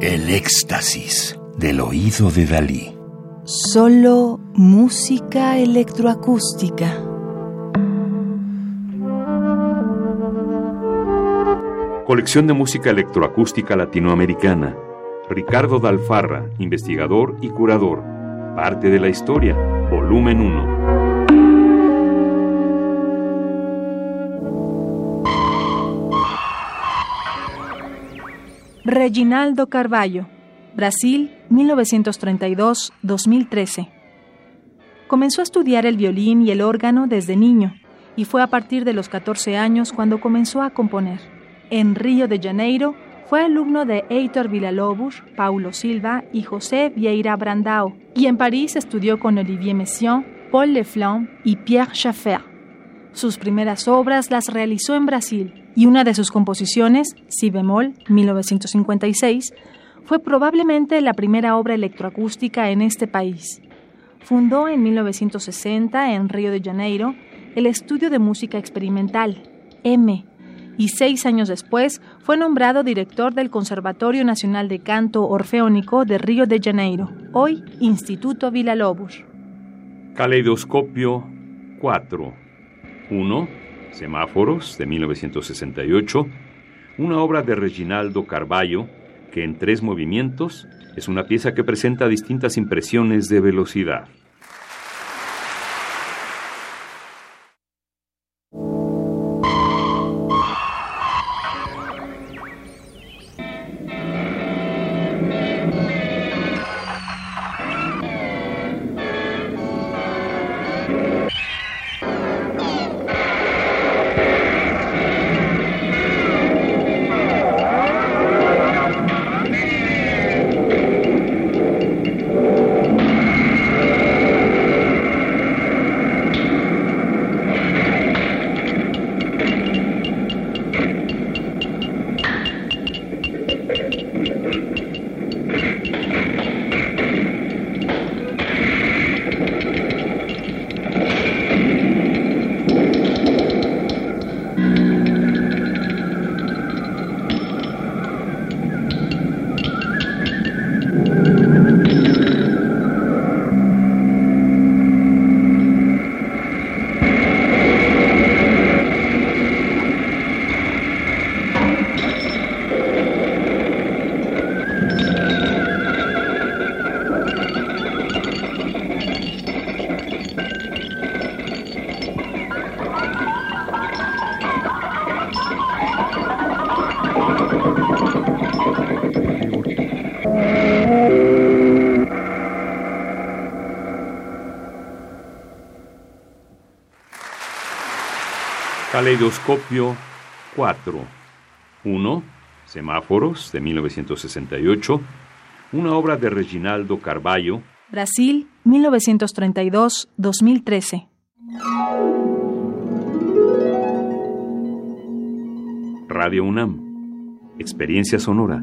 El éxtasis del oído de Dalí. Solo música electroacústica. Colección de música electroacústica latinoamericana. Ricardo Dalfarra, investigador y curador. Parte de la historia. Volumen 1. Reginaldo Carvalho, Brasil, 1932-2013. Comenzó a estudiar el violín y el órgano desde niño y fue a partir de los 14 años cuando comenzó a componer. En Río de Janeiro fue alumno de Heitor Villa-Lobos, Paulo Silva y José Vieira Brandao, y en París estudió con Olivier Messiaen, Paul Leflanc y Pierre Schaeffer. Sus primeras obras las realizó en Brasil y una de sus composiciones, Si bemol, 1956, fue probablemente la primera obra electroacústica en este país. Fundó en 1960 en Río de Janeiro el Estudio de Música Experimental, M, y seis años después fue nombrado director del Conservatorio Nacional de Canto Orfeónico de Río de Janeiro, hoy Instituto Villa Lobos. Caleidoscopio 4. 1. Semáforos de 1968, una obra de Reginaldo Carballo que en tres movimientos es una pieza que presenta distintas impresiones de velocidad. working. Caleidoscopio 4. 1. Semáforos de 1968. Una obra de Reginaldo Carballo. Brasil, 1932-2013. Radio UNAM. Experiencia sonora.